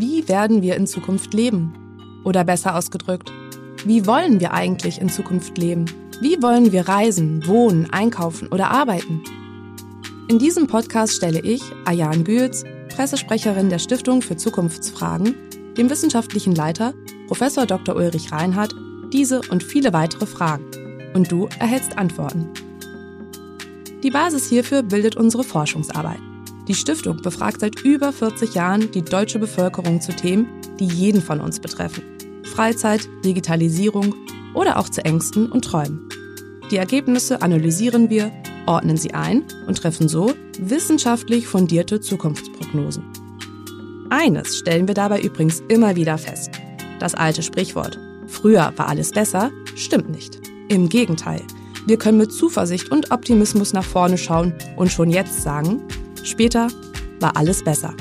Wie werden wir in Zukunft leben? Oder besser ausgedrückt, wie wollen wir eigentlich in Zukunft leben? Wie wollen wir reisen, wohnen, einkaufen oder arbeiten? In diesem Podcast stelle ich, Ayan Güetz, Pressesprecherin der Stiftung für Zukunftsfragen, dem wissenschaftlichen Leiter, Prof. Dr. Ulrich Reinhardt, diese und viele weitere Fragen. Und du erhältst Antworten. Die Basis hierfür bildet unsere Forschungsarbeit. Die Stiftung befragt seit über 40 Jahren die deutsche Bevölkerung zu Themen, die jeden von uns betreffen. Freizeit, Digitalisierung oder auch zu Ängsten und Träumen. Die Ergebnisse analysieren wir, ordnen sie ein und treffen so wissenschaftlich fundierte Zukunftsprognosen. Eines stellen wir dabei übrigens immer wieder fest. Das alte Sprichwort, früher war alles besser, stimmt nicht. Im Gegenteil, wir können mit Zuversicht und Optimismus nach vorne schauen und schon jetzt sagen, Später war alles besser.